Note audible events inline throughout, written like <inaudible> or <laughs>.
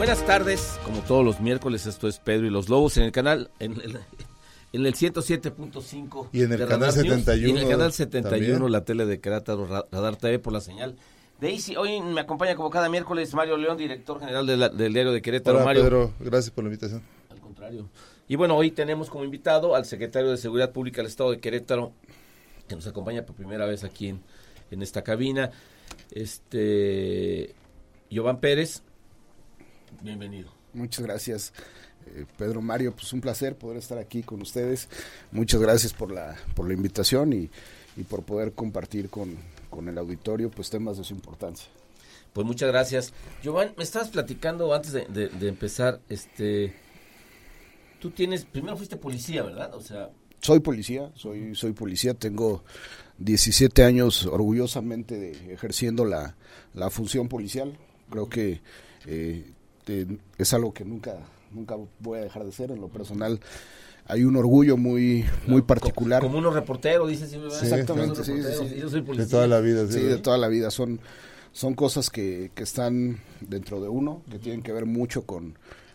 Buenas tardes, como todos los miércoles, esto es Pedro y los Lobos en el canal, en el, en el 107.5. Y en el de canal Radar News, 71 Y en el canal 71, también. la tele de Querétaro, Ra- Radar TV por la señal. Daisy, hoy me acompaña como cada miércoles Mario León, director general de la- del diario de Querétaro. Hola Mario. Pedro, gracias por la invitación. Al contrario. Y bueno, hoy tenemos como invitado al secretario de Seguridad Pública del Estado de Querétaro, que nos acompaña por primera vez aquí en, en esta cabina. Este. Giovanni Pérez. Bienvenido. Muchas gracias, eh, Pedro Mario. Pues un placer poder estar aquí con ustedes. Muchas gracias por la, por la invitación y, y por poder compartir con, con el auditorio pues temas de su importancia. Pues muchas gracias. Giovanni, me estabas platicando antes de, de- de empezar, este, tú tienes, primero fuiste policía, ¿verdad? O sea, Soy policía, soy, soy policía, tengo 17 años orgullosamente de, ejerciendo la, la función policial. Creo que eh, te- es algo que nunca, nunca voy a dejar de ser. En lo personal hay un orgullo muy, muy particular. como unos reporteros, dices. ¿verdad? Exactamente, sí, sí, sí. Yo soy policía. De toda la vida. Sí, de toda la vida. Son, son cosas que, que están dentro de uno, que tienen que ver mucho con,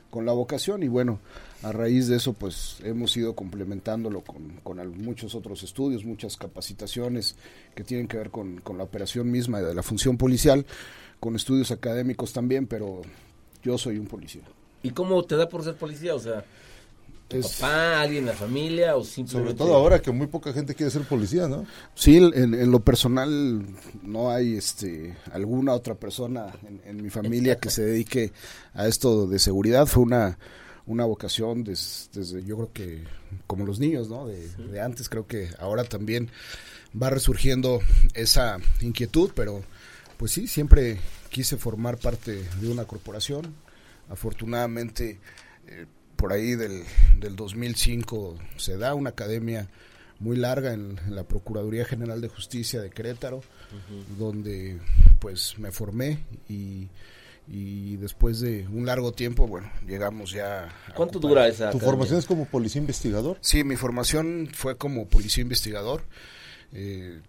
con la vocación y bueno, a raíz de eso pues hemos ido complementándolo con, con al- muchos otros estudios, muchas capacitaciones que tienen que ver con, con la operación misma de la función policial, con estudios académicos también, pero yo soy un policía. ¿Y cómo te da por ser policía? O sea, ¿tu Es- papá, alguien en la familia o Sobre simplemente... todo ahora que muy poca gente quiere ser policía, ¿no? Sí, en, en lo personal no hay este alguna otra persona en, en mi familia que se dedique a esto de seguridad. Fue una, una vocación des- desde, yo creo que como los niños, ¿no? De, de antes, creo que ahora también va resurgiendo esa inquietud, pero pues sí, siempre quise formar parte de una corporación. Afortunadamente, eh, por ahí del, del 2005 se da una academia muy larga en, en la Procuraduría General de Justicia de Querétaro, donde pues me formé y, y después de un largo tiempo, bueno, llegamos ya... a ¿Cuánto ocupar- dura esa ¿Tu academia? formación es como policía investigador? Sí, mi formación fue como policía investigador. Eh,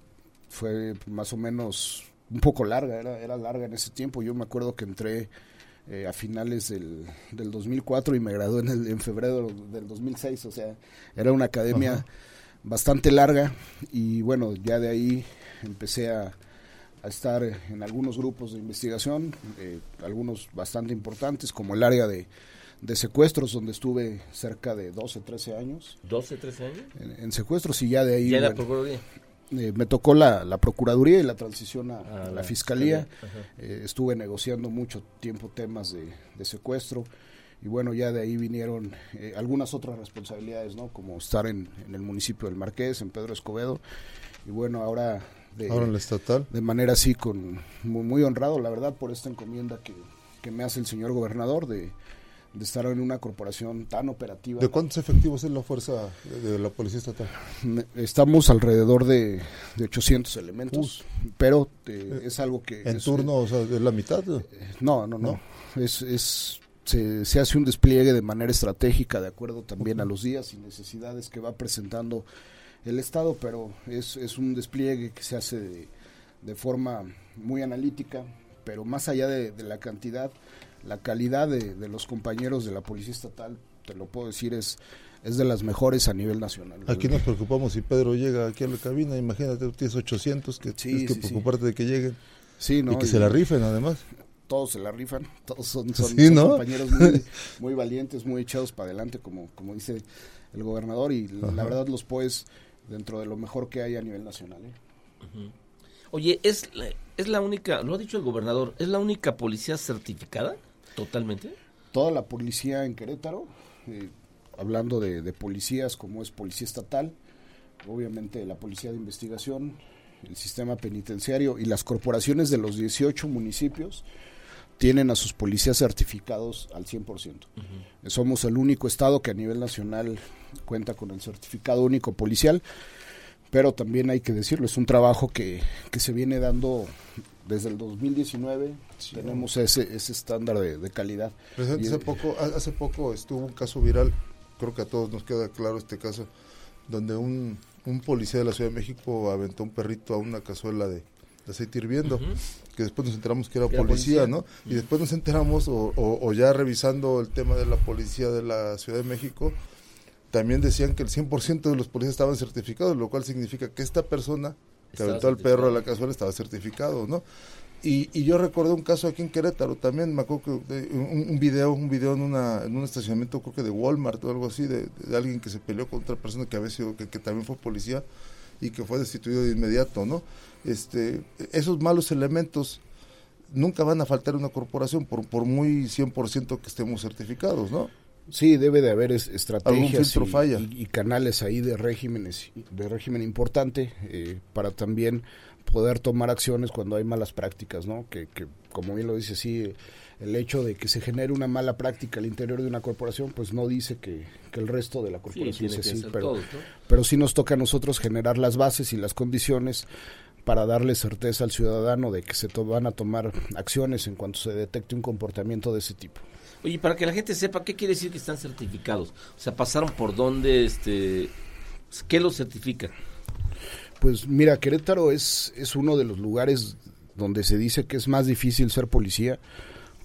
fue más o menos un poco larga, era, era larga en ese tiempo. Yo me acuerdo que entré eh, a finales del, del 2004 y me gradué en, el- en febrero del 2006. O sea, era una academia Ajá. bastante larga y bueno, ya de ahí empecé a, a estar en algunos grupos de investigación, eh, algunos bastante importantes, como el área de, de secuestros, donde estuve cerca de 12, 13 años ¿12, 13 años? en, en secuestros y ya de ahí Ya en la bueno, Procuraduría. Eh, me tocó la, la Procuraduría y la transición a, Ah, a la, Fiscalía. Eh, estuve negociando mucho tiempo temas de, de secuestro y bueno, ya de ahí vinieron eh, algunas otras responsabilidades, ¿no? Como estar en, en el municipio del Marqués, en Pedro Escobedo y bueno, ahora de, Ahora en la estatal. de manera así con muy, muy honrado, la verdad, por esta encomienda que, que me hace el señor gobernador de, de estar en una corporación tan operativa. ¿De cuántos efectivos es la fuerza de, de la policía estatal? Estamos alrededor de, de 800 elementos, pero eh, es algo que... En es- turno, o sea, de la mitad. ¿no? No, no, no. Es, es, se, se hace un despliegue de manera estratégica, de acuerdo también a los días y necesidades que va presentando el Estado, pero es, es un despliegue que se hace de, de forma muy analítica, pero más allá de, de la cantidad, la calidad de, de los compañeros de la Policía Estatal, te lo puedo decir, es, es de las mejores a nivel nacional. Aquí nos preocupamos si Pedro llega aquí a la cabina. Imagínate, tú tienes 800 que Sí, tienes que sí, sí. preocuparte de que lleguen Sí, ¿no? y que Y- se la rifen además. todos se la rifan, todos son, son- Sí, son ¿no? compañeros muy, <laughs> muy valientes, muy echados para adelante, como, como dice el gobernador, y la verdad los POES dentro de lo mejor que hay a nivel nacional. ¿eh? Oye, es la, es la única, lo ha dicho el gobernador, ¿es la única policía certificada? Totalmente. Toda la policía en Querétaro, eh, hablando de, de policías como es Policía Estatal, obviamente la Policía de Investigación, el sistema penitenciario y las corporaciones de los 18 municipios tienen a sus policías certificados al 100%. Somos el único estado que a nivel nacional cuenta con el certificado único policial, pero también hay que decirlo, es un trabajo que, que se viene dando desde el 2019, tenemos ese, ese estándar de, calidad. hace, poco, hace poco estuvo un caso viral, creo que a todos nos queda claro este caso, donde un, un policía de la Ciudad de México aventó un perrito a una cazuela de, aceite hirviendo, que después nos enteramos que era policía, ¿no? Y después nos enteramos, o, o, ya revisando el tema de la policía de la Ciudad de México, también decían que el 100% de los policías estaban certificados, lo cual significa que esta persona que aventó al perro a la cazuela estaba certificado, ¿no? Y, y, yo recordé un caso aquí en Querétaro también, me acuerdo que un, un, video, un video en, una, en un estacionamiento creo que de Walmart o algo así, de, alguien que se peleó con otra persona que había sido, que, que también fue policía y que fue destituido de inmediato, ¿no? Este, esos malos elementos nunca van a faltar en una corporación por, por muy 100% que estemos certificados, ¿no? Sí, debe de haber estrategias y, y, canales ahí de regímenes, de régimen importante eh, para también poder tomar acciones cuando hay malas prácticas, ¿no? Que, que, como bien lo dice, sí, el hecho de que se genere una mala práctica al interior de una corporación, pues no dice que, que el resto de la corporación sí, así, pero, pero sí nos toca a nosotros generar las bases y las condiciones para darle certeza al ciudadano de que se van a tomar acciones en cuanto se detecte un comportamiento de ese tipo. Oye, para que la gente sepa, ¿qué quiere decir que están certificados? O sea, ¿pasaron por dónde? Este, ¿Qué los certifica? Pues mira, Querétaro es, es uno de los lugares donde se dice que es más difícil ser policía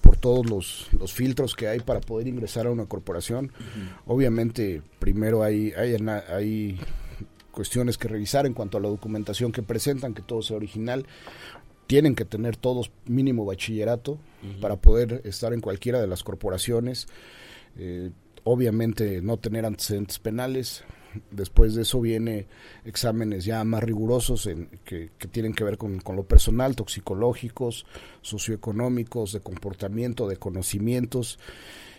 por todos los, los filtros que hay para poder ingresar a una corporación. Obviamente, primero hay, hay, hay cuestiones que revisar en cuanto a la documentación que presentan, que todo sea original. Tienen que tener todos mínimo bachillerato para poder estar en cualquiera de las corporaciones. Eh, obviamente no tener antecedentes penales. Después de eso viene exámenes ya más rigurosos en, que, tienen que ver con, lo personal, toxicológicos, socioeconómicos, de comportamiento, de conocimientos.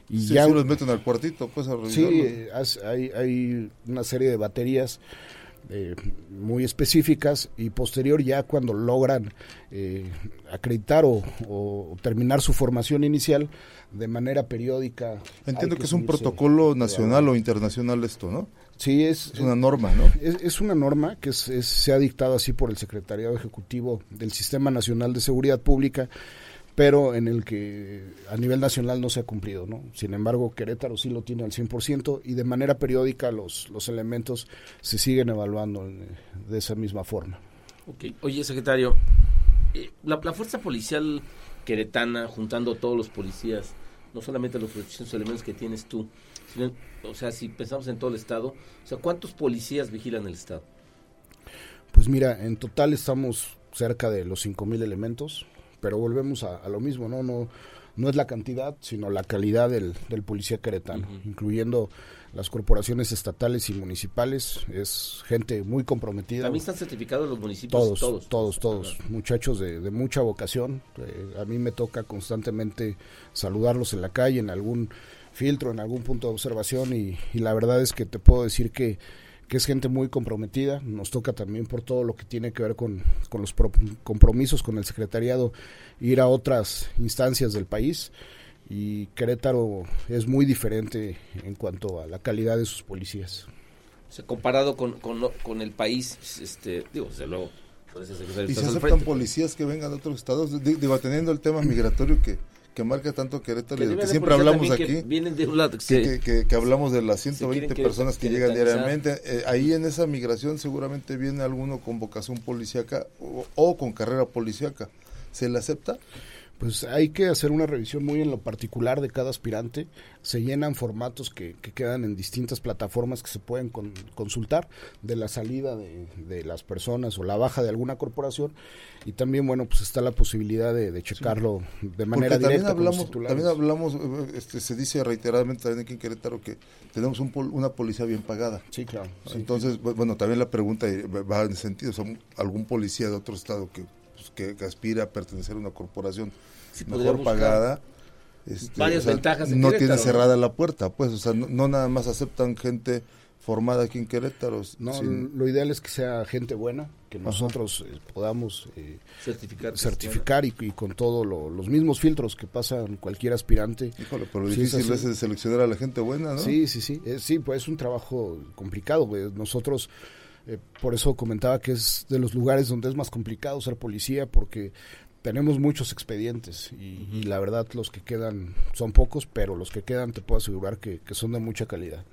Y ya los meten al cuartito, pues a Sí, hay, hay una serie de baterías eh, muy específicas y posterior ya cuando logran eh, acreditar o, terminar su formación inicial de manera periódica. Entiendo que, es un protocolo nacional o internacional esto, ¿no? Sí, es, es una norma, ¿no? Es, una norma que se ha dictado así por el Secretariado Ejecutivo del Sistema Nacional de Seguridad Pública pero en el que a nivel nacional no se ha cumplido, ¿no? Sin embargo, Querétaro sí lo tiene al 100% y de manera periódica los, los elementos se siguen evaluando de esa misma forma. Okay. Oye, secretario, eh, la, fuerza policial queretana, juntando todos los policías, no solamente los 800 elementos que tienes tú, sino, o sea, si pensamos en todo el estado, o sea, ¿cuántos policías vigilan el estado? Pues mira, en total estamos cerca de los 5.000 elementos, pero volvemos a, lo mismo, ¿no? No no es la cantidad, sino la calidad del, del policía queretano, incluyendo las corporaciones estatales y municipales. Es gente muy comprometida. ¿También están certificados los municipios? Todos, todos, todos. Muchachos de, de, mucha vocación. Eh, a mí me toca constantemente saludarlos en la calle, en algún filtro, en algún punto de observación y, y la verdad es que te puedo decir que que es gente muy comprometida, nos toca también por todo lo que tiene que ver con, los compromisos con el secretariado, ir a otras instancias del país y Querétaro es muy diferente en cuanto a la calidad de sus policías. O comparado con, con, el país, este, digo, desde luego. ¿Y se aceptan policías que vengan de otros estados? Digo, teniendo el tema migratorio que, que marca tanto Querétaro, que, que siempre hablamos aquí, que, vienen de un lado, que, hablamos de las 120 personas que llegan diariamente, eh, ahí en esa migración seguramente viene alguno con vocación policíaca o, o con carrera policíaca, ¿se le acepta? Pues hay que hacer una revisión muy en lo particular de cada aspirante. Se llenan formatos que, quedan en distintas plataformas que se pueden consultar de la salida de, las personas o la baja de alguna corporación. Y también, bueno, pues está la posibilidad de, checarlo de manera directa. También hablamos, también hablamos este, se dice reiteradamente también aquí en Querétaro que tenemos una policía bien pagada. Sí, claro. Entonces, bueno, también la pregunta va en sentido, son algún policía de otro estado que que, aspira a pertenecer a una corporación mejor pagada, este, varias ventajas no tiene cerrada la puerta, pues, o sea, no, nada más aceptan gente formada aquí en Querétaro. No, sin- lo ideal es que sea gente buena, que nosotros eh, podamos eh, Certificar. certificar y, y con todos los mismos filtros que pasan cualquier aspirante. Híjole, pero lo Sí, es difícil es seleccionar a la gente buena, ¿no? Sí, sí, sí. Eh, sí, pues es un trabajo complicado. güey. Nosotros, eh, por eso comentaba que es de los lugares donde es más complicado ser policía, porque tenemos muchos expedientes y, y la verdad los que quedan son pocos, pero los que quedan te puedo asegurar que, que son de mucha calidad.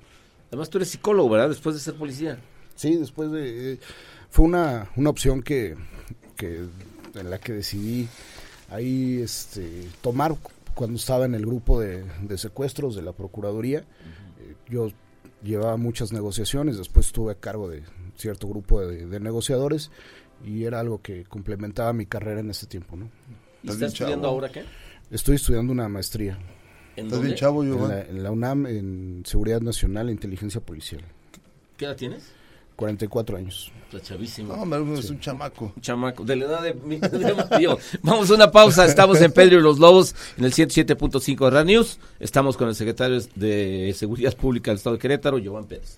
Además, tú eres psicólogo, ¿verdad? Después de ser policía. Sí, después de... eh, fue una, una opción que, que en la que decidí ahí este, tomar cuando estaba en el grupo de, de secuestros de la Procuraduría. Eh, yo llevaba muchas negociaciones, después estuve a cargo de cierto grupo de, de negociadores y era algo que complementaba mi carrera en ese tiempo. ¿no? ¿Y Estás estudiando chavo. ahora qué? Estoy estudiando una maestría ¿En Estás dónde? bien chavo, en Giovanni. la, en la UNAM en Seguridad Nacional e Inteligencia Policial. ¿Qué edad tienes? 44 años. La chavísima. No, hombre, es un chamaco. Un chamaco, de la edad de mi <laughs> Matío. Vamos a una pausa, estamos en Pedro y los Lobos, en el 107.5 de Radio News. Estamos con el secretario de Seguridad Pública del Estado de Querétaro, Giovanni Pérez.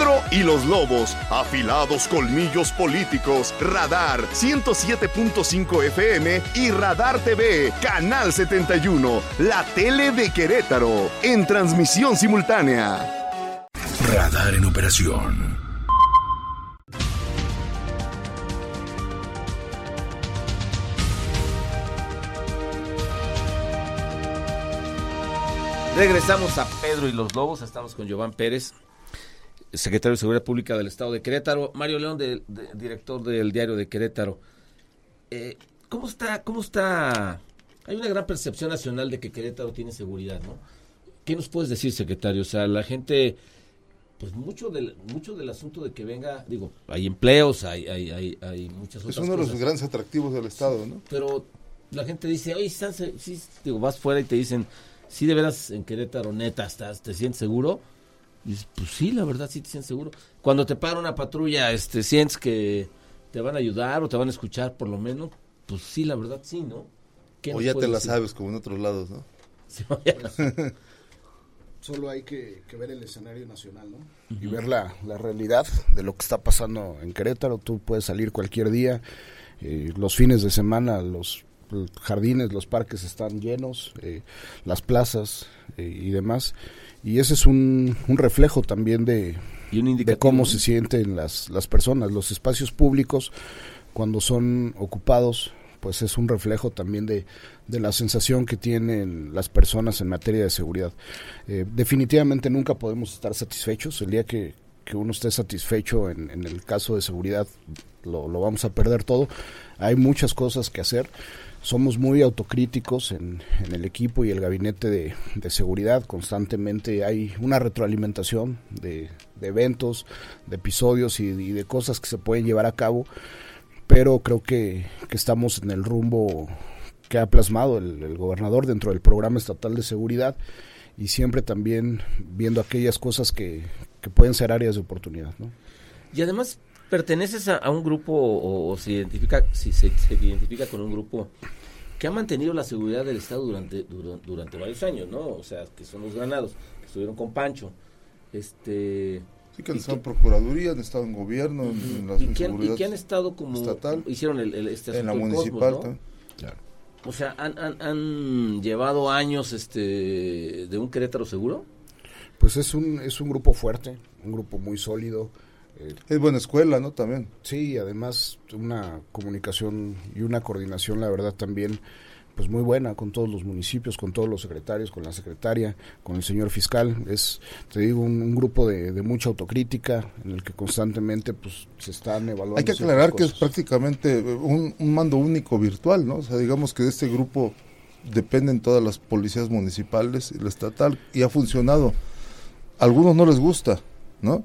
Pedro y los Lobos, afilados colmillos políticos, Radar 107.5 FM y Radar TV, Canal 71, la tele de Querétaro, en transmisión simultánea. Radar en operación. Regresamos a Pedro y los Lobos, estamos con Giovanni Pérez, secretario de Seguridad Pública del Estado de Querétaro, Mario León, de- de- director del diario de Querétaro. Eh, ¿Cómo está? ¿Cómo está? Hay una gran percepción nacional de que Querétaro tiene seguridad, ¿no? ¿Qué nos puedes decir, secretario? O sea, la gente, pues mucho del, mucho del asunto de que venga, digo, hay empleos, hay, hay, hay, hay muchas otras Es uno de los cosas, grandes atractivos del Estado, ¿no? pero la gente dice, oye, ¿están sí, digo, vas fuera y te dicen, sí, de veras en Querétaro, neta, estás, ¿te sientes seguro? Y dices, pues sí, la verdad, sí te sientes seguro. Cuando te para una patrulla, este, sientes que te van a ayudar o te van a escuchar, por lo menos, pues sí, la verdad, sí, ¿no? ¿Qué O ya te la decir? sabes, como en otros lados, ¿no? <laughs> Sí. <laughs> Solo hay que, que ver el escenario nacional, ¿no? Y ver la, la realidad de lo que está pasando en Querétaro. Tú puedes salir cualquier día, eh, los fines de semana, los jardines, los parques están llenos, eh, las plazas eh, y demás. Y ese es un, un reflejo también de, Y un de cómo se sienten las, las personas. Los espacios públicos, cuando son ocupados, pues es un reflejo también de, de la sensación que tienen las personas en materia de seguridad. Eh, definitivamente nunca podemos estar satisfechos. El día que, que uno esté satisfecho en, en el caso de seguridad, lo, lo vamos a perder todo. Hay muchas cosas que hacer. Somos muy autocríticos en, el equipo y el gabinete de, seguridad. Constantemente hay una retroalimentación de, eventos, de episodios y, de cosas que se pueden llevar a cabo. Pero creo que, estamos en el rumbo que ha plasmado el, el gobernador dentro del programa estatal de seguridad y siempre también viendo aquellas cosas que, pueden ser áreas de oportunidad. Y además, perteneces a, a un grupo o, o se identifica si se, se identifica con un grupo que ha mantenido la seguridad del Estado durante, dura- durante varios años, ¿no? O sea, que son los granados, que estuvieron con Pancho. Este, Sí que han ¿Y estado en? Procuraduría, han estado en gobierno, en, en las y, que han, y que han estado como estatal, hicieron el, el- este en la municipal. Cosmos, ¿no? O sea, han, han, han llevado años este de un Querétaro seguro. Pues es un, es un grupo fuerte, un grupo muy sólido. Eh, Es buena escuela, ¿no? También. Sí, además una comunicación y una coordinación, la verdad, también pues muy buena con todos los municipios, con todos los secretarios, con la secretaria, con el señor fiscal. Es, te digo, un, un grupo de, de mucha autocrítica en el que constantemente pues se están evaluando. Hay que aclarar que es prácticamente un, un mando único virtual, ¿no? O sea, digamos que de este grupo dependen todas las policías municipales y la estatal y ha funcionado. A algunos no les gusta, ¿no?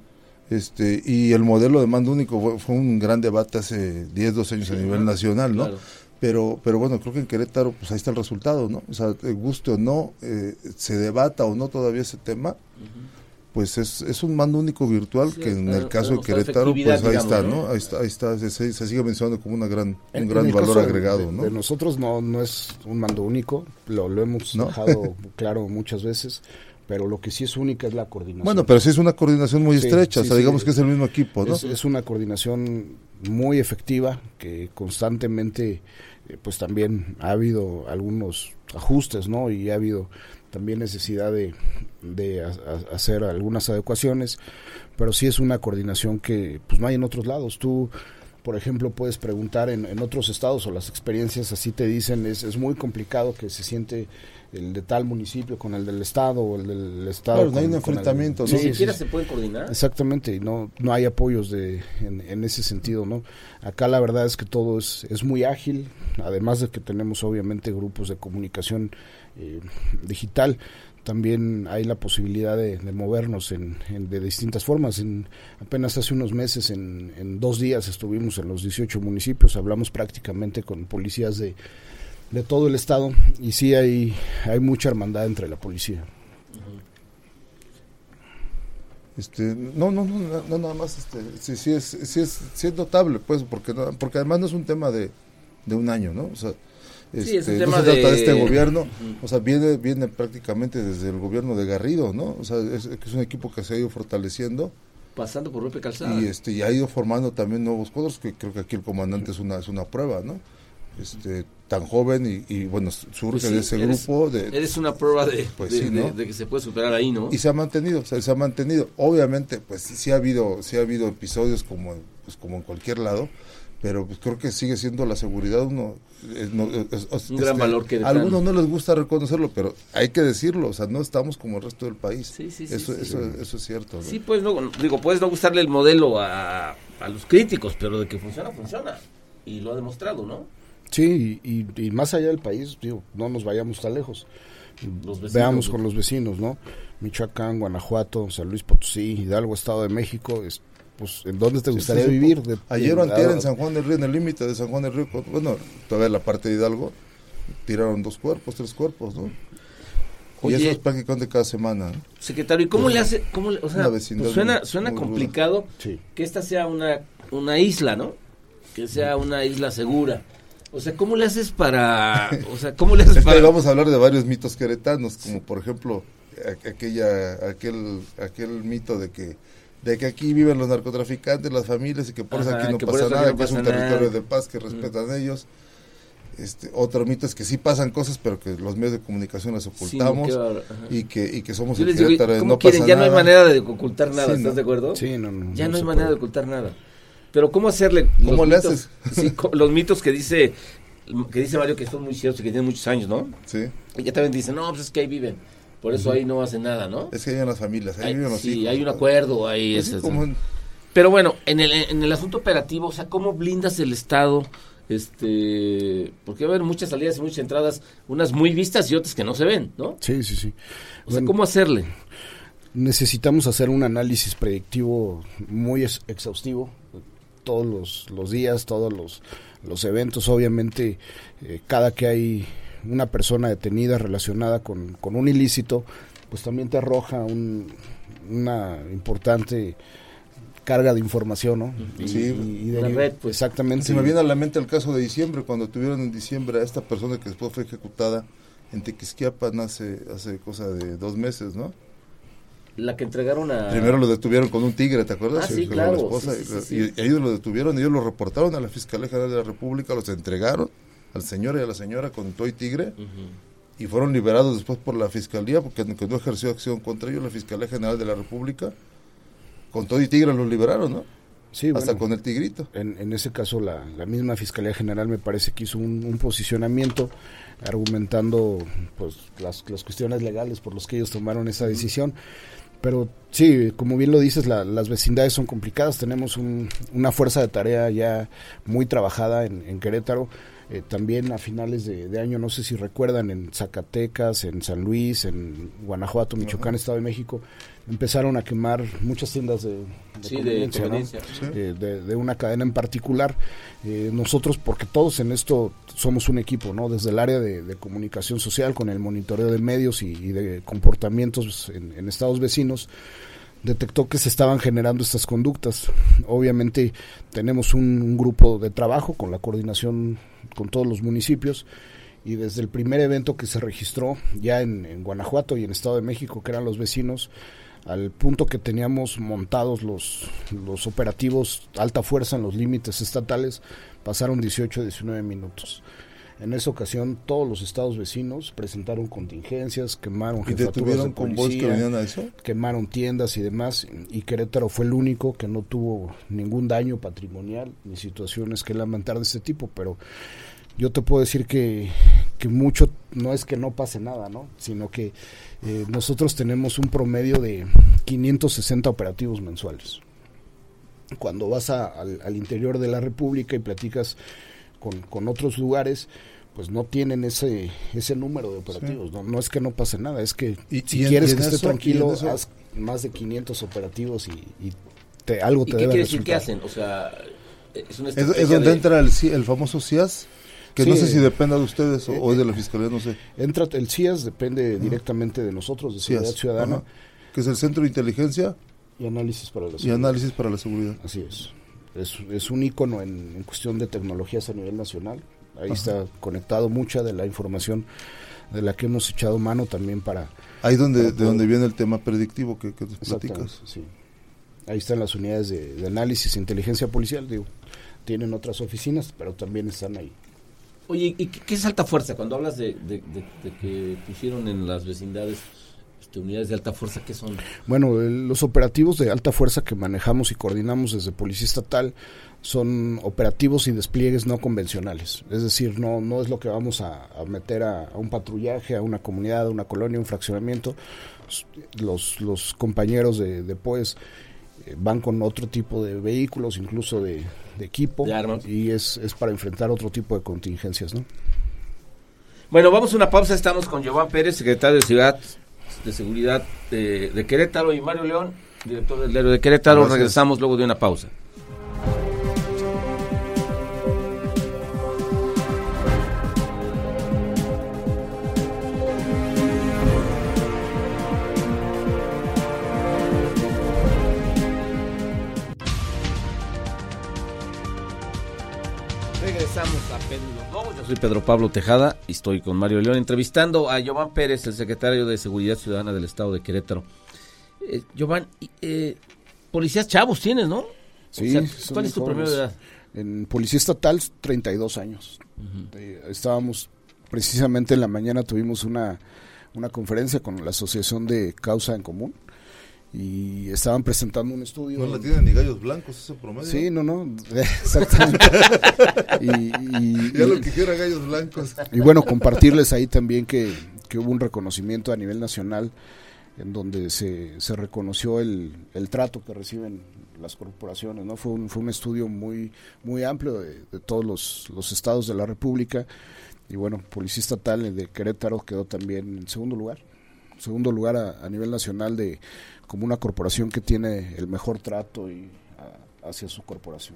Este, y el modelo de mando único fue, fue un gran debate hace 10, 12 años a nivel nacional, ¿no? Claro. Pero, pero bueno, creo que en Querétaro, pues ahí está el resultado, ¿no? O sea, te guste o no, eh, se debata o no todavía ese tema, pues es, es un mando único virtual Sí, que en el caso de Querétaro, pues ahí está, ¿no? ¿no? Ahí está, ahí está, se, sigue mencionando como una gran, En- un en gran valor de- agregado, de, ¿no? de nosotros no, no es un mando único, lo, lo hemos ¿No? dejado <laughs> claro muchas veces, pero lo que sí es única es la coordinación. Bueno, pero sí es una coordinación muy Sí, estrecha, sí, o sea, sí. digamos que es el mismo equipo, ¿no? Es, es una coordinación muy efectiva que constantemente, eh, pues también ha habido algunos ajustes, ¿no? Y ha habido también necesidad de, de ha- ha- hacer algunas adecuaciones, pero sí es una coordinación que pues no hay en otros lados. Tú, por ejemplo, puedes preguntar en, en otros estados o las experiencias así te dicen, es, es muy complicado que se siente el de tal municipio con el del estado o el del estado. Claro, no hay un el- enfrentamiento, ¿no? Ni Sí, siquiera sí, se pueden coordinar. Exactamente, y no, no hay apoyos de, en, en ese sentido, ¿no? Acá la verdad es que todo es, es muy ágil, además de que tenemos obviamente grupos de comunicación eh, digital, también hay la posibilidad de, de movernos en, en- de distintas formas. En, apenas hace unos meses, en, en dos días, estuvimos en los 18 municipios, hablamos prácticamente con policías de, de todo el estado y sí hay, hay mucha hermandad entre la policía. Este, no, no, no, no, nada más, este, sí, sí es, sí es, sí es notable, pues, porque, no- porque además no es un tema de, de un año, ¿no? O sea, Sí, es un este, tema no se trata de de- este gobierno, o sea, viene, viene prácticamente desde el gobierno de Garrido, ¿no? O sea, es, es un equipo que se ha ido fortaleciendo Pasando por Lupe Calzada. y este y ha ido formando también nuevos cuadros, que creo que aquí el comandante es una, es una prueba, ¿no? Este, tan joven y, y, bueno, surge Pues sí, de ese eres- grupo de, Eres una prueba de, Pues de, sí, de- ¿no? de que se puede superar ahí, ¿no? y se ha mantenido, o sea, se ha mantenido. Obviamente, pues sí, ha habido, sí ha habido episodios como, en- pues, como en cualquier lado, pero pues, creo que sigue siendo la seguridad uno. es- no, es- es- Un gran valor que A algunos no les gusta reconocerlo, pero hay que decirlo, o sea, no estamos como el resto del país. Sí, sí, sí, eso, sí. eso, eso es cierto. ¿no? Sí, pues no, digo, puedes no gustarle el modelo a, a los críticos, pero de que funciona, funciona. Y lo ha demostrado, ¿no? Sí, y, y- más allá del país, digo, no nos vayamos tan lejos. Los vecinos, Veamos con los vecinos, ¿no? Michoacán, Guanajuato, San Luis Potosí, Hidalgo, Estado de México, es, pues, ¿en dónde te gustaría sí, sí. vivir? De- Ayer o antier en San Juan del Río, en el límite de San Juan del Río, bueno, todavía la parte de Hidalgo, tiraron dos cuerpos, tres cuerpos, ¿no? Oye. y eso es prácticamente cada semana. ¿no? Secretario, ¿y cómo le hace? Cómo le- o sea, pues suena, suena complicado Sí. que esta sea una, una isla, ¿no? Que sea una isla segura. O sea, ¿cómo le haces para...? O sea, ¿cómo le haces para...? vamos a hablar de varios mitos queretanos, como por ejemplo a- aquella, aquel, aquel mito de que de que aquí viven los narcotraficantes, las familias y que por eso aquí no pasa aquí nada, no que es un territorio de paz que respetan ellos. Este, otro mito es que sí pasan cosas, pero que los medios de comunicación las Sí, no, ocultamos y que y que somos el digo, Querétaro de ¿cómo no quieren? pasa Ya no hay manera de ocultar nada, Sí, ¿estás ¿no? de acuerdo? Sí, no, no, Ya no, no hay manera puede. de ocultar nada. Pero ¿cómo hacerle? ¿Cómo los le mitos- haces? <laughs> Sí, los mitos que dice que dice Mario que son muy ciertos y que tienen muchos años, ¿no? Sí, Y ya también dicen, no, pues es que ahí viven. Por eso ahí no hacen nada, ¿no? es que hay en las familias, ahí Hay- viven los sí, hijos. hay un acuerdo, ahí Pues es sí, eso. como en- Pero bueno, en el, en el asunto operativo, o sea, ¿cómo blindas el Estado? Este, porque va a haber muchas salidas y muchas entradas, unas muy vistas y otras que no se ven, ¿no? Sí, sí, sí. O sea, ¿cómo hacerle? necesitamos hacer un análisis predictivo muy ex- exhaustivo todos los, los días, todos los, los eventos. Obviamente, eh, cada que hay una persona detenida relacionada con, con un ilícito, pues también te arroja un- una importante carga de información, ¿no? Y- Sí, y- y una deriva- red, pues. Exactamente. Se me viene a la mente el caso de diciembre, cuando tuvieron en diciembre a esta persona que después fue ejecutada en Tequisquiapan hace, hace cosa de dos meses, ¿no? La que entregaron a... Primero lo detuvieron con un tigre, ¿te acuerdas? Ah, sí, Con claro, la esposa, sí, sí, sí, y, sí. y ellos lo detuvieron, ellos lo reportaron a la Fiscalía General de la República, los entregaron al señor y a la señora con Toy Tigre y fueron liberados después por la Fiscalía porque no- que no ejerció acción contra ellos la Fiscalía General de la República. Con Toy Tigre los liberaron, ¿no? Sí, Hasta bueno. con el tigrito. En, en ese caso, la, la misma Fiscalía General me parece que hizo un, un posicionamiento argumentando pues las, las cuestiones legales por los que ellos tomaron esa decisión. Pero sí, como bien lo dices, la- las vecindades son complicadas. Tenemos un- una fuerza de tarea ya muy trabajada en, en Querétaro. Eh, también a finales de, de año, no sé si recuerdan, en Zacatecas, en San Luis, en Guanajuato, Michoacán, Estado de México, empezaron a quemar muchas tiendas de, de Sí, de conveniencia, ¿no? conveniencia. eh, de, de una cadena en particular. Eh, nosotros, porque todos en esto somos un equipo, ¿no? Desde el área de, de comunicación social, con el monitoreo de medios y, y de comportamientos en, en estados vecinos, detectó que se estaban generando estas conductas. Obviamente tenemos un, grupo de trabajo con la coordinación con todos los municipios y desde el primer evento que se registró ya en, en Guanajuato y en Estado de México, que eran los vecinos, al punto que teníamos montados los, los operativos alta fuerza en los límites estatales, pasaron 18 19 minutos. En esa ocasión todos los estados vecinos presentaron contingencias, quemaron ¿Y detuvieron con policía, que venían a eso? quemaron tiendas y demás, y Querétaro fue el único que no tuvo ningún daño patrimonial ni situaciones que lamentar de este tipo, pero yo te puedo decir que, que mucho no es que no pase nada, ¿no? Sino que eh, nosotros tenemos un promedio de 560 operativos mensuales. Cuando vas a, al, al, interior de la República y platicas con, con, otros lugares, pues no tienen ese ese número de operativos. Sí. ¿no? no es que no pase nada, es que ¿Y, si y quieres que estés eso, tranquilo, haz más de 500 operativos y, y te, algo ¿Y te qué debe quiere decir resultar. que hacen? O sea, es una ¿Es, es donde de... entra el, el famoso CIAS? Que Sí. no sé si dependa de ustedes o, Eh, o es de la Fiscalía, no sé. Entra el CIAS, depende directamente de nosotros, de Seguridad CIAS, Ciudadana ajá. Que es el Centro de Inteligencia y Análisis para la y Seguridad. Análisis para la Seguridad. Así es. Es, es un icono en, en cuestión de tecnologías a nivel nacional. Ahí Ajá. está conectado mucha de la información de la que hemos echado mano también para... Ahí donde, Para de poder- donde viene el tema predictivo que, que platicas. sí. Ahí están las unidades de, de análisis e inteligencia policial, digo. Tienen otras oficinas, pero también están ahí. Oye, ¿y qué, qué es alta fuerza? Cuando hablas de, de- de- de que pusieron en las vecindades este, unidades de alta fuerza, ¿qué son? Bueno, el- los operativos de alta fuerza que manejamos y coordinamos desde Policía Estatal son operativos y despliegues no convencionales. Es decir, no, no es lo que vamos a, a meter a, a un patrullaje, a una comunidad, a una colonia, un fraccionamiento. Los, los compañeros de, de POES eh, van con otro tipo de vehículos, incluso de, de equipo, De armas. y es, es para enfrentar otro tipo de contingencias, ¿no? Bueno, vamos a una pausa. Estamos con Giovanni Pérez, secretario de Ciudad de Seguridad de, de Querétaro, y Mario León, director del diario de Querétaro. Regresamos luego de una pausa. Soy Pedro Pablo Tejada y estoy con Mario León entrevistando a Giovanni Pérez, el secretario de Seguridad Ciudadana del Estado de Querétaro. Eh, Giovanni, eh, policías chavos tienes, ¿no? Sí, O sea, son ¿Cuál es tu promedio de edad? En Policía Estatal, 32 años. Eh, estábamos, precisamente en la mañana tuvimos una, una conferencia con la Asociación de Causa en Común y estaban presentando un estudio. No la tienen ni gallos blancos ese promedio. Sí, no, no, <laughs> exactamente. y, y- Ya lo que quiera gallos blancos. y bueno, compartirles ahí también que, que hubo un reconocimiento a nivel nacional en donde se, se reconoció el, el trato que reciben las corporaciones, ¿no? Fue un, fue un estudio muy, muy amplio de, de todos los, los estados de la República y bueno, Policía Estatal de Querétaro quedó también en segundo lugar, segundo lugar a, a nivel nacional de como una corporación que tiene el mejor trato y a- hacia su corporación.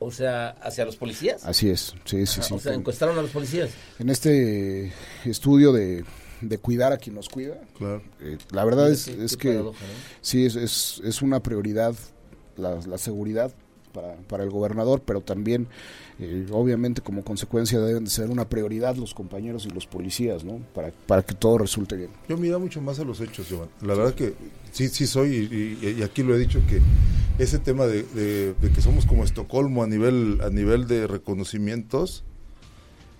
O sea, hacia los policías. Así es, sí, sí, sí. o sea, encuestaron a los policías. en este estudio de, de cuidar a quien nos cuida, Claro. eh, la verdad es, Qué- es qué que paradoja, ¿no? sí, es, es, es una prioridad la, la seguridad para, para el gobernador, pero también, eh, obviamente, como consecuencia deben de ser una prioridad los compañeros y los policías, ¿no? Para, para que todo resulte bien. Yo mira mucho más a los hechos, Giovanni. La verdad que sí, sí soy, y, y- aquí lo he dicho, que ese tema de, de- de que somos como Estocolmo a nivel, a nivel de reconocimientos,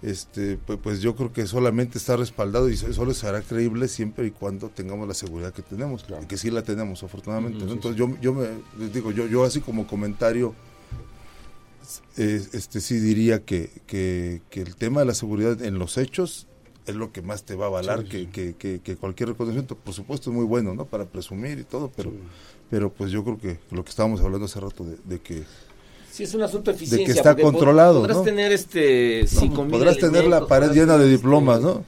este, pues, pues yo creo que solamente está respaldado y so- solo será creíble siempre y cuando tengamos la seguridad que tenemos, Claro. y que sí la tenemos afortunadamente. Ujú, ¿no? sí, Entonces yo, yo me les digo, yo, yo así como comentario, eh, este sí diría que, que, que el tema de la seguridad en los hechos es lo que más te va a avalar Sí, que, sí. que, que, que cualquier reconocimiento. Por supuesto es muy bueno, ¿no? Para presumir y todo, pero, pero pues yo creo que lo que estábamos hablando hace rato de, de que Sí, es un asunto de eficiencia. que está controlado, Podrás ¿no? tener este cinco mil podrás tener la pared llena de diplomas, este, ¿no?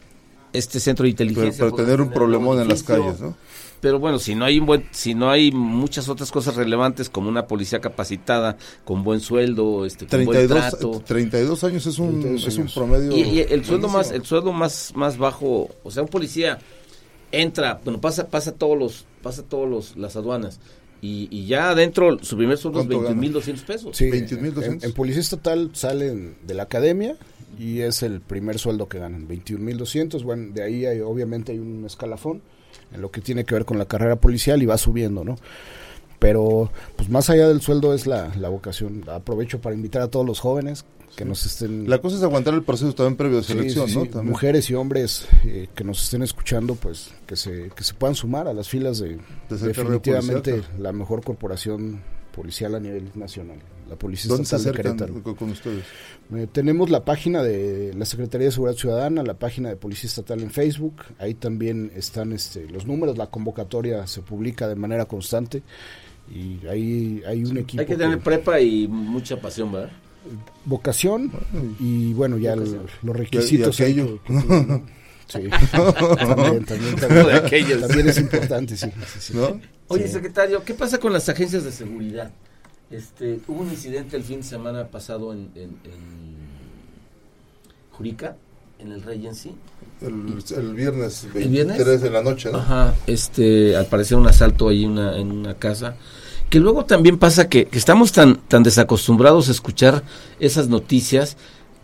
Este centro de Pero, inteligencia. pero podrás tener un problemón en las calles, ¿no? Pero bueno, si no hay un buen, si no hay muchas otras cosas relevantes como una policía capacitada, con buen sueldo, este, con buen 32, trato. 32 años es un, 32 es un promedio. Y, y el sueldo buenísimo. más, el sueldo más, más bajo, o sea, un policía entra, bueno, pasa, pasa todos los, pasa todos los, las aduanas, Y, y ya adentro su primer sueldo es ¿Cuánto gana? 21.200 pesos. Sí, 21,200. en, en Policía Estatal salen de la academia y es el primer sueldo que ganan, 21.200. Bueno, de ahí hay, obviamente hay un escalafón en lo que tiene que ver con la carrera policial y va subiendo, ¿no? Pero, pues más allá del sueldo es la, la vocación. Aprovecho para invitar a todos los jóvenes que nos estén... La cosa es aguantar el proceso también previo de Sí, selección, sí, ¿no? También. Mujeres y hombres eh, que nos estén escuchando, pues que se, que se puedan sumar a las filas de, definitivamente la mejor corporación policial a nivel nacional, la Policía ¿Dónde se Estatal de acercan Querétaro. con, ustedes? Eh, tenemos la página de la Secretaría de Seguridad Ciudadana, la página de Policía Estatal en Facebook. Ahí también están este, los números, la convocatoria se publica de manera constante y ahí hay un equipo. Hay que que- tener prepa y mucha pasión, ¿verdad? vocación y bueno, ya el- los requisitos. y hay aquello. que- <laughs> que- sí, <laughs> también, también, también, <laughs> De aquellos. también es importante, sí. sí, sí. ¿No? Oye, Sí. secretario, ¿qué pasa con las agencias de seguridad? Este, hubo un incidente el fin de semana pasado en, en, en Jurica, en el Regency. El, el viernes ¿El viernes? 23 de la noche, ¿no? Ajá, este, al parecer un asalto ahí una, en una casa. Que luego también pasa que, que estamos tan, tan desacostumbrados a escuchar esas noticias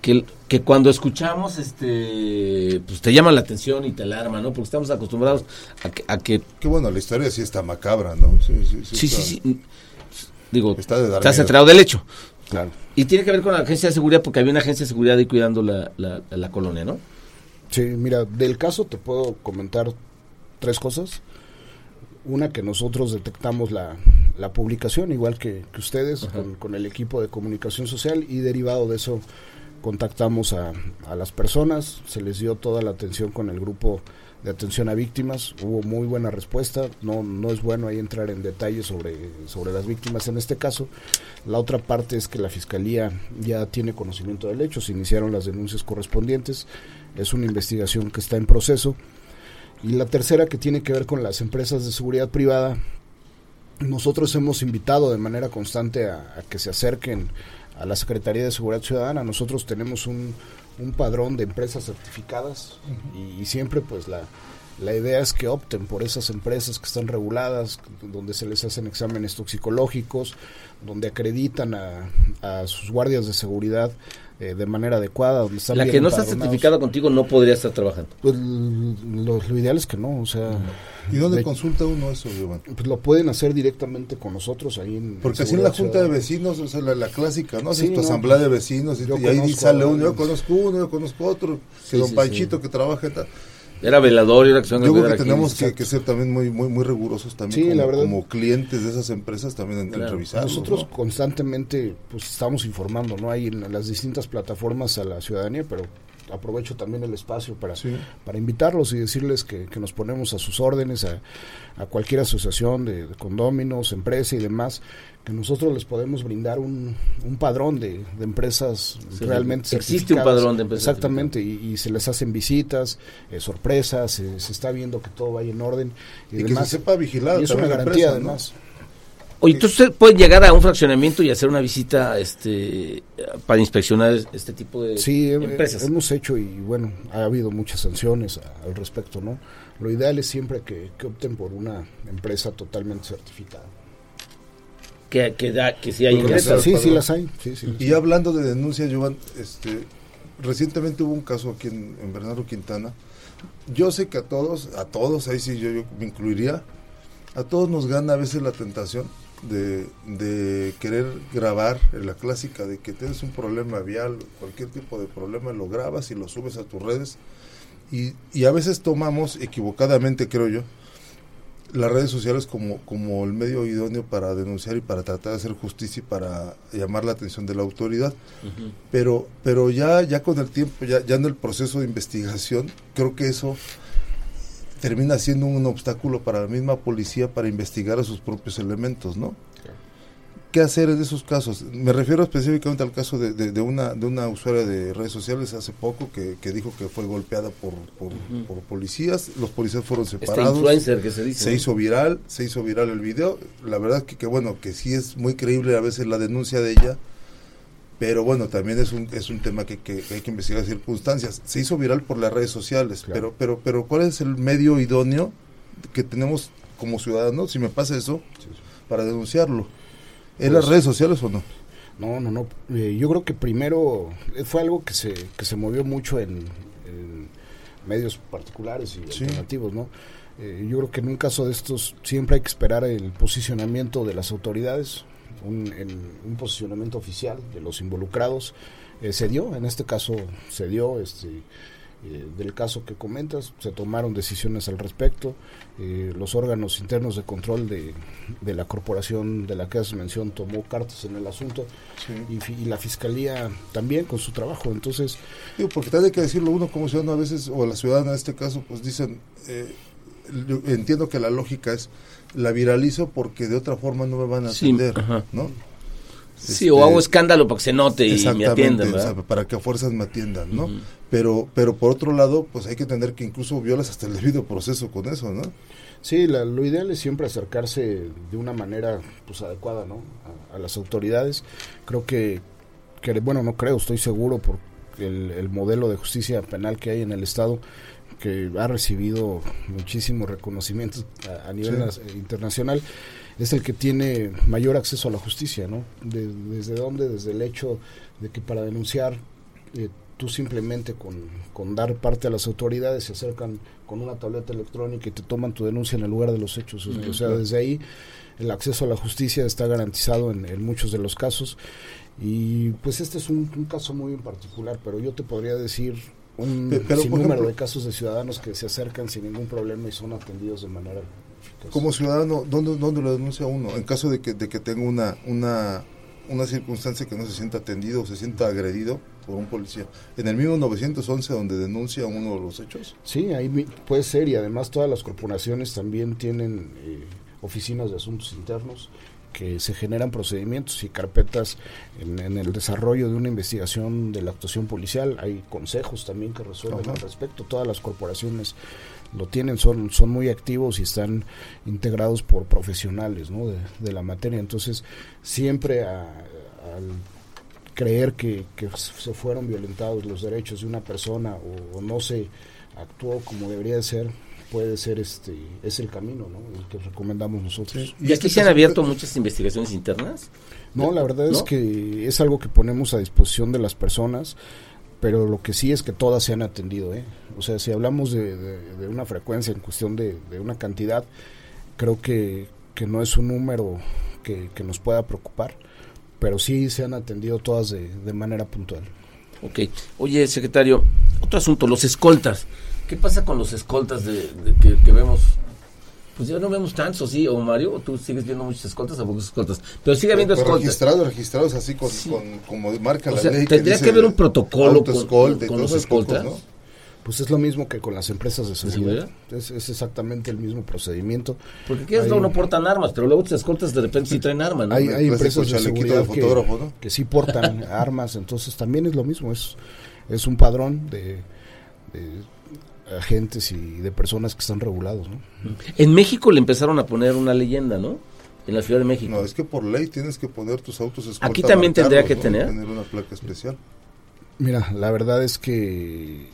que, que cuando escuchamos, este, pues te llama la atención y te alarma, ¿no? Porque estamos acostumbrados a que, a que Que bueno, la historia sí está macabra, ¿no? Sí, sí, sí. sí, está- sí, sí, digo, Está de estás enterado del hecho. Claro. Y tiene que ver con la agencia de seguridad porque había una agencia de seguridad ahí cuidando la, la, la colonia, ¿no? Sí, mira, del caso te puedo comentar tres cosas. Una, que nosotros detectamos la, la publicación, igual que, que ustedes, con el equipo de comunicación social, y derivado de eso contactamos a, las personas, se les dio toda la atención con el grupo de atención a víctimas, hubo muy buena respuesta, no, no es bueno ahí entrar en detalles sobre, sobre las víctimas en este caso. La otra parte es que la Fiscalía ya tiene conocimiento del hecho, se iniciaron las denuncias correspondientes, es una investigación que está en proceso. Y la tercera que tiene que ver con las empresas de seguridad privada, nosotros hemos invitado de manera constante a que se acerquen a la Secretaría de Seguridad Ciudadana. Nosotros tenemos un, un padrón de empresas certificadas y, y siempre pues la, la idea es que opten por esas empresas que están reguladas, donde se les hacen exámenes toxicológicos, donde acreditan a, a sus guardias de seguridad eh, de manera adecuada, donde están La que no está certificada contigo no podría estar trabajando. Pues lo, lo ideal es que no, o sea, ¿Y dónde de- consulta uno eso, Giovanni? pues lo pueden hacer directamente con nosotros ahí en Porque así en la Junta de. Vecinos, o sea, la, la clásica, ¿no? Sí, tu no, asamblea de pues, vecinos y, y ahí sale uno, yo conozco uno, yo conozco otro, que Sí, don sí, Panchito que trabaja en tal. Era velador y ahora que Yo creo que aquí. tenemos que, que ser también muy muy muy rigurosos también Sí, como, la verdad. como clientes de esas empresas también en, en Claro. Nosotros ¿no? constantemente pues estamos informando, ¿no? Hay en las distintas plataformas a la ciudadanía, pero aprovecho también el espacio para, Sí. para invitarlos y decirles que, que nos ponemos a sus órdenes, a, a cualquier asociación de, de condóminos, empresa y demás, que nosotros les podemos brindar un, un padrón de, de empresas Sí, realmente existe un padrón de empresas Exactamente, y, y se les hacen visitas, eh, sorpresas, se, se está viendo que todo vaya en orden y, Y, que se sepa vigilar y es una también la garantía empresa, ¿no? además. Oye, entonces usted puede llegar a un fraccionamiento y hacer una visita este para inspeccionar es- este tipo de Sí, empresas. hemos hecho y bueno, ha habido muchas sanciones a- al respecto, ¿no? Lo ideal es siempre que, que opten por una empresa totalmente certificada. Que, que, da, que sí hay ingresos. Sí, sí las hay. Sí, sí las Y hay. hablando de denuncias, Giovanni, este, recientemente hubo un caso aquí en, en Bernardo Quintana. Yo sé que a todos, a todos, ahí sí yo, yo me incluiría, a todos nos gana a veces la tentación de, de querer grabar la clásica de que tienes un problema vial, cualquier tipo de problema, lo grabas y lo subes a tus redes. Y, y a veces tomamos, equivocadamente creo yo, las redes sociales como, como el medio idóneo para denunciar y para tratar de hacer justicia y para llamar la atención de la autoridad. Pero, pero ya, ya con el tiempo, ya, ya en el proceso de investigación, creo que eso termina siendo un obstáculo para la misma policía para investigar a sus propios elementos, ¿no? ¿Qué hacer en esos casos? Me refiero específicamente al caso de, de- de una, de una usuaria de redes sociales hace poco que, que dijo que fue golpeada por, por, policías. Los policías fueron Este separados. influencer que se dice. Se ¿no? hizo viral, se hizo viral el video. La verdad que, que bueno, que sí es muy creíble a veces la denuncia de ella, pero bueno, también es un, es un tema que, que hay que investigar circunstancias. Se hizo viral por las redes sociales, Claro. pero, pero, pero ¿cuál es el medio idóneo que tenemos como ciudadanos? Si me pasa eso, para denunciarlo. ¿En las redes sociales o no? No, no, no. Eh, yo creo que primero eh, fue algo que se, que se movió mucho en, en medios particulares y Sí. alternativos, ¿no? Eh, yo creo que en un caso de estos siempre hay que esperar el posicionamiento de las autoridades, un, en- un posicionamiento oficial de los involucrados. Eh, se dio, en este caso se dio, este, eh, del caso que comentas, se tomaron decisiones al respecto. Eh, los órganos internos de control de, de la corporación de la que haces mención tomó cartas en el asunto y, la fiscalía también con su trabajo. Entonces, Digo, porque también hay que decirlo uno como ciudadano a veces, o la ciudadana en este caso, pues dicen, eh, yo entiendo que la lógica es, la viralizo porque de otra forma no me van a Sí, atender, ajá. ¿no? Sí, Este, o hago escándalo para que se note y me atiendan, o ¿verdad? sea, para que a fuerzas me atiendan, ¿no? Pero, pero por otro lado, pues hay que entender que incluso violas hasta el debido proceso con eso, ¿no? Sí, la- lo ideal es siempre acercarse de una manera pues adecuada, ¿no? A, a las autoridades. Creo que, que, bueno, no creo, estoy seguro por el, el modelo de justicia penal que hay en el Estado, que ha recibido muchísimos reconocimientos a, a nivel Sí. internacional, es el que tiene mayor acceso a la justicia, ¿no? De- ¿Desde dónde? Desde el hecho de que para denunciar eh, tú simplemente con, con dar parte a las autoridades se acercan con una tableta electrónica y te toman tu denuncia en el lugar de los hechos. O- sea, desde ahí el acceso a la justicia está garantizado en, en muchos de los casos. Y pues este es un, un caso muy en particular, pero yo te podría decir un ejemplo- de casos de ciudadanos que se acercan sin ningún problema y son atendidos de manera. Como ciudadano, ¿dónde, dónde lo denuncia uno? En caso de que, de que tenga una, una, una circunstancia que no se sienta atendido o se sienta agredido por un policía. ¿En el mismo 911 donde denuncia uno de los hechos? Sí, ahí puede ser y además todas las corporaciones también tienen eh, oficinas de asuntos internos que se generan procedimientos y carpetas en, en el desarrollo de una investigación de la actuación policial. Hay consejos también que resuelven Ajá. al respecto. Todas las corporaciones lo tienen, son, son muy activos y están integrados por profesionales ¿no? de, de la materia. Entonces, siempre a- al creer que, que se fueron violentados los derechos de una persona o, o no se actuó como debería de ser, puede ser este es el camino ¿no? el que recomendamos nosotros. ¿Y aquí se han abierto muchas investigaciones internas? No, la verdad es que es algo que ponemos a disposición de las personas, pero lo que sí es que todas se han atendido. ¿eh? O sea, si hablamos de, una frecuencia en cuestión de, una cantidad, creo que, que no es un número que, nos pueda preocupar, pero sí se han atendido todas de, manera puntual. Ok. Oye, secretario, otro asunto, los escoltas. ¿Qué pasa con los escoltas de, que vemos? Pues ya no vemos tantos, ¿sí? ¿O Mario? ¿O tú sigues viendo muchos escoltas o pocos escoltas? Pero sigue habiendo Pero escoltas. registrados, registrados así con, Sí. con- como marca O la sea, ley. tendría dice que haber un protocolo con- los escoltas. ¿no? Pues es lo mismo que con las empresas de seguridad. Es, es exactamente el mismo procedimiento. Porque quieres Hay- no portan armas, pero luego tus escoltas de repente sí traen armas, ¿no? Hay, clásico empresas de seguridad de fotógrafo, que, ¿no? que sí portan <laughs> armas, entonces también es lo mismo, es, es un padrón de, de agentes y de personas que están regulados, ¿no? En México le empezaron a poner una leyenda, ¿no? En la Ciudad de México. No, es que por ley tienes que poner tus autos escolta. Aquí también tendría que ¿no? tener. Tener una placa especial. Mira, la verdad es que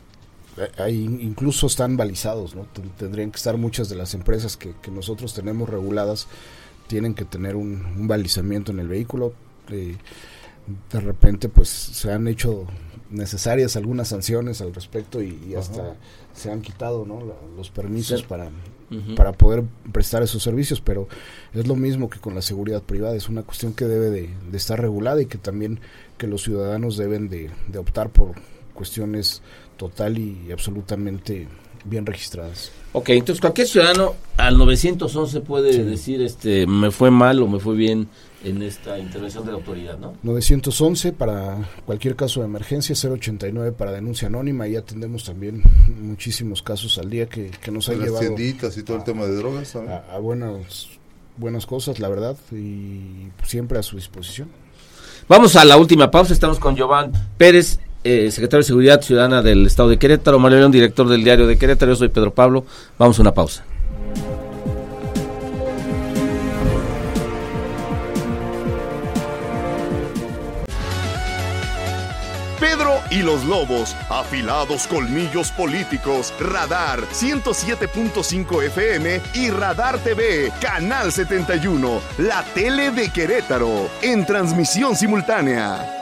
hay, incluso están balizados, ¿no? Ten- Tendrían que estar muchas de las empresas que, que nosotros tenemos reguladas, tienen que tener un, un balizamiento en el vehículo. eh, de repente, pues se han hecho necesarias algunas sanciones al respecto y, y hasta se han quitado, ¿no? La- los permisos Sí. para, para poder prestar esos servicios, pero es lo mismo que con la seguridad privada, es una cuestión que debe de, de estar regulada y que también que los ciudadanos deben de, de optar por cuestiones total y absolutamente bien registradas. Ok, entonces cualquier ciudadano al 911 puede decir, este, me fue mal o me fue bien en esta intervención de la autoridad, ¿no? 911 para cualquier caso de emergencia, 089 para denuncia anónima y atendemos también muchísimos casos al día que, que nos han Las llevado tienditas y todo el tema de drogas a, a buenas, buenas cosas, la verdad, y siempre a su disposición. Vamos a la última pausa, estamos con Giovanni Pérez, eh, secretario de Seguridad Ciudadana del Estado de Querétaro, Mario León, director del diario de Querétaro, yo soy Pedro Pablo, vamos a una pausa. Pedro y Los Lobos, afilados colmillos políticos, Radar 107.5 FM y Radar TV, Canal 71, la tele de Querétaro, en transmisión simultánea.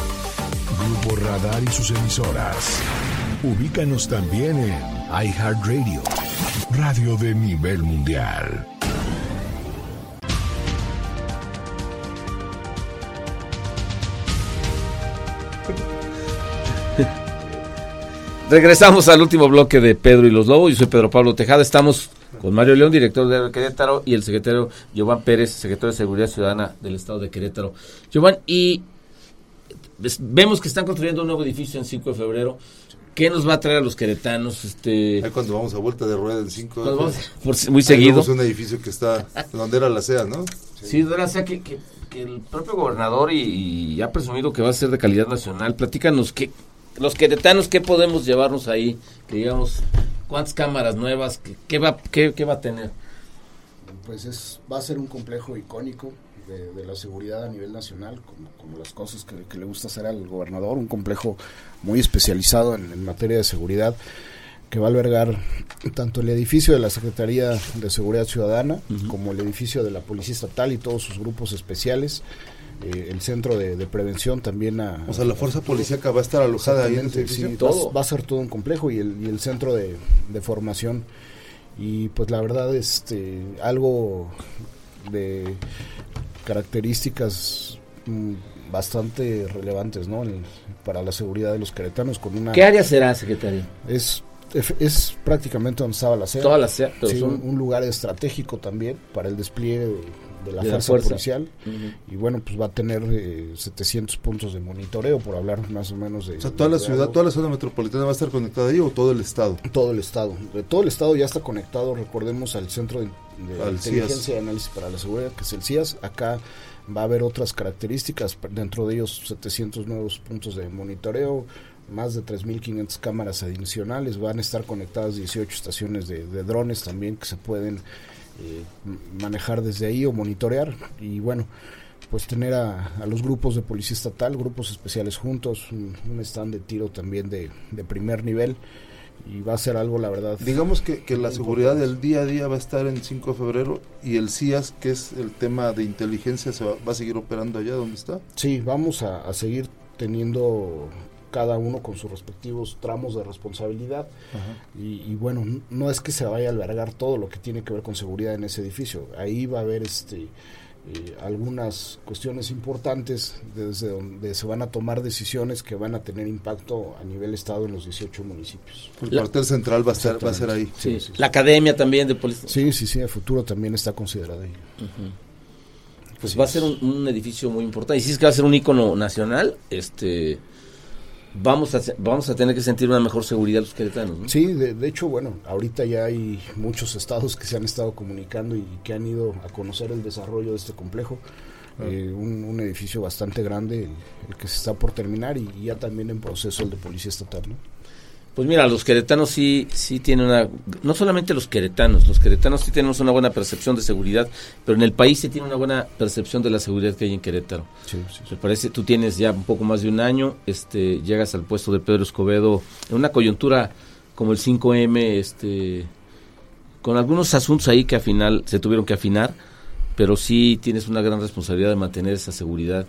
Grupo Radar y sus emisoras. Ubícanos también en iHeartRadio, radio de nivel mundial. <laughs> Regresamos al último bloque de Pedro y los Lobos. Yo soy Pedro Pablo Tejada. Estamos con Mario León, director de Querétaro, y el secretario Giovanni Pérez, secretario de Seguridad Ciudadana del Estado de Querétaro. Giovanni, y vemos que están construyendo un nuevo edificio en 5 de febrero. ¿Qué nos va a traer a los queretanos? Este... Ahí cuando vamos a vuelta de rueda el 5 de febrero. muy seguido. Es un edificio que está donde era la SEA, ¿no? Sí, de la SEA que, que, el propio gobernador y, y, ha presumido que va a ser de calidad nacional. Platícanos qué, los queretanos, ¿qué podemos llevarnos ahí? Que digamos, ¿cuántas cámaras nuevas? ¿Qué, qué va, qué, qué, va a tener? Pues es, va a ser un complejo icónico de, de la seguridad a nivel nacional, como, como las cosas que, que, le gusta hacer al gobernador, un complejo muy especializado en, en materia de seguridad que va a albergar tanto el edificio de la Secretaría de Seguridad Ciudadana uh -huh. como el edificio de la Policía Estatal y todos sus grupos especiales. Eh, el centro de, de, prevención también a... O sea, la fuerza policíaca va a estar alojada ahí en ese sí, todo. Va, va, a ser todo un complejo y el, y el centro de, de, formación. Y pues la verdad, este, algo de características mm, bastante relevantes, ¿no? El, para la seguridad de los queretanos con una... ¿Qué área será, secretario? Es es prácticamente donde estaba la SEA. Toda la SEA, sí, son... un, un, lugar estratégico también para el despliegue de, de la, de fuerza, policial. Uh -huh. Y bueno, pues va a tener eh, 700 puntos de monitoreo, por hablar más o menos de. O sea, toda la ciudad, algo. toda la zona metropolitana va a estar conectada ahí o todo el estado? Todo el estado. Todo el estado ya está conectado, recordemos, al Centro de, de al Inteligencia CIAS. y Análisis para la Seguridad, que es el CIAS. Acá va a haber otras características, dentro de ellos 700 nuevos puntos de monitoreo, más de 3.500 cámaras adicionales, van a estar conectadas 18 estaciones de, de drones también que se pueden eh, manejar desde ahí o monitorear y bueno, pues tener a, a, los grupos de policía estatal, grupos especiales juntos, un, un stand de tiro también de, de, primer nivel y va a ser algo, la verdad. Digamos que, que la seguridad del día a día va a estar en 5 de febrero y el CIAS, que es el tema de inteligencia, se va, va a seguir operando allá donde está. Sí, vamos a, a seguir teniendo cada uno con sus respectivos tramos de responsabilidad y, y, bueno no es que se vaya a albergar todo lo que tiene que ver con seguridad en ese edificio ahí va a haber este eh, algunas cuestiones importantes desde donde se van a tomar decisiones que van a tener impacto a nivel estado en los 18 municipios. El cuartel central va a estar va a ser ahí. Sí, sí, sí, la academia también de policía. Sí, sí, sí, el futuro también está considerado ahí. Uh -huh. Pues va a ser un, un, edificio muy importante. Y si es que va a ser un icono nacional, este vamos a, vamos a tener que sentir una mejor seguridad los queretanos. ¿no? Sí, de, de, hecho, bueno, ahorita ya hay muchos estados que se han estado comunicando y que han ido a conocer el desarrollo de este complejo. Ah. Eh, un, un, edificio bastante grande, el, el, que se está por terminar y ya también en proceso el de policía estatal. ¿no? Pues mira, los queretanos sí, sí tienen una, no solamente los queretanos, los queretanos sí tenemos una buena percepción de seguridad, pero en el país se tiene una buena percepción de la seguridad que hay en Querétaro. Sí, sí, Me parece, tú tienes ya un poco más de un año, este, llegas al puesto de Pedro Escobedo en una coyuntura como el 5M, este, con algunos asuntos ahí que al final se tuvieron que afinar, pero sí tienes una gran responsabilidad de mantener esa seguridad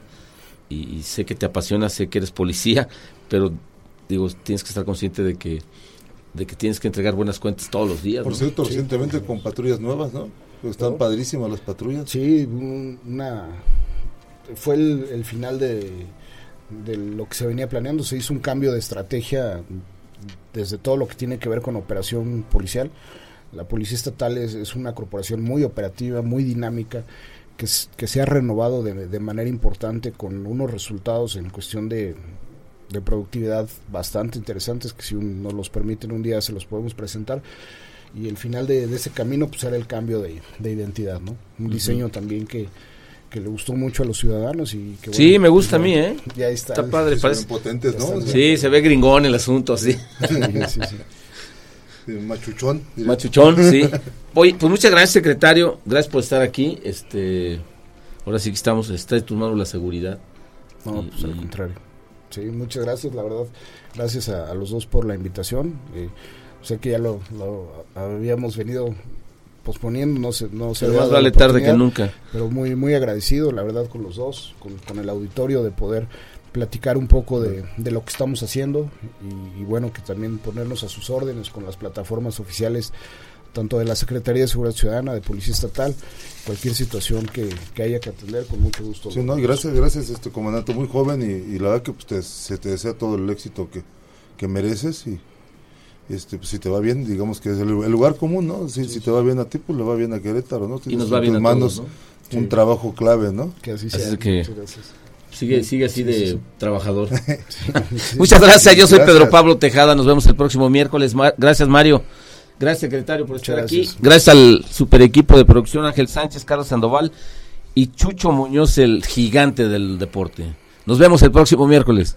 y, y sé que te apasiona, sé que eres policía, pero digo, tienes que estar consciente de que de que tienes que entregar buenas cuentas todos los días. Por ¿no? cierto, sí. recientemente con patrullas nuevas, ¿no? Están padrísimas las patrullas. Sí, una fue el, el final de, de, lo que se venía planeando. Se hizo un cambio de estrategia desde todo lo que tiene que ver con operación policial. La Policía Estatal es, es una corporación muy operativa, muy dinámica, que, que se ha renovado de, de manera importante con unos resultados en cuestión de, de productividad bastante interesantes que si un- nos los permiten un día se los podemos presentar y el final de, de ese camino pues era el cambio de, de identidad, ¿no? Un diseño también que, que le gustó mucho a los ciudadanos y que Sí, me gusta pues, a mí, ya- ¿eh? Ya está. Está padre, Sí, parece. potentes. Sí, se ve gringón el asunto, así. Sí, sí, sí. <laughs> Machuchón. diré. Machuchón, sí. <laughs> Oye, pues muchas gracias, secretario. Gracias por estar aquí. Este, ahora sí que estamos, está en tus manos la seguridad. No, Y- pues al y- contrario. Sí, muchas gracias, la verdad. Gracias a, a los dos por la invitación. Eh, sé que ya lo, lo habíamos venido posponiendo, no se, no se más vale tarde que nunca. Pero muy, muy agradecido, la verdad, con los dos, con, con el auditorio, de poder platicar un poco de, de lo que estamos haciendo y, y bueno, que también ponernos a sus órdenes con las plataformas oficiales tanto de la Secretaría de Seguridad Ciudadana, de Policía Estatal, cualquier situación que, que haya que atender, con mucho gusto. Sí, no, y gracias, gracias, este comandante, muy joven y, y la verdad que pues, te- se te desea todo el éxito que, que mereces y este pues, si te va bien, digamos que es el, el lugar común, ¿no? Si, si te va bien a ti, pues le va bien a Querétaro, ¿no? Y Tienes nos va en bien tus a manos todos, ¿no? un trabajo clave, ¿no? Que así Así sea. es que- Muchas gracias. Sigue, sigue así Sí, de sí, trabajador. <laughs> Sí. Muchas gracias, yo soy Gracias. Pedro Pablo Tejada, nos vemos el próximo miércoles. Ma- Gracias Mario, gracias secretario por estar aquí. gracias. Gracias al super equipo de producción Ángel Sánchez, Carlos Sandoval y Chucho Muñoz, el gigante del deporte. Nos vemos el próximo miércoles.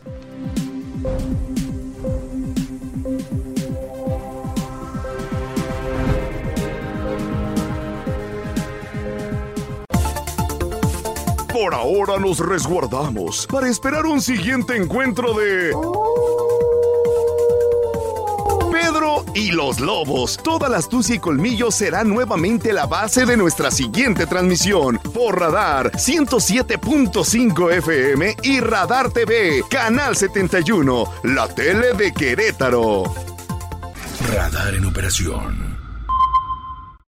Por ahora nos resguardamos para esperar un siguiente encuentro de... Y los lobos. Toda la astucia y colmillo será nuevamente la base de nuestra siguiente transmisión. Por Radar 107.5 FM y Radar TV, Canal 71, la tele de Querétaro. Radar en operación.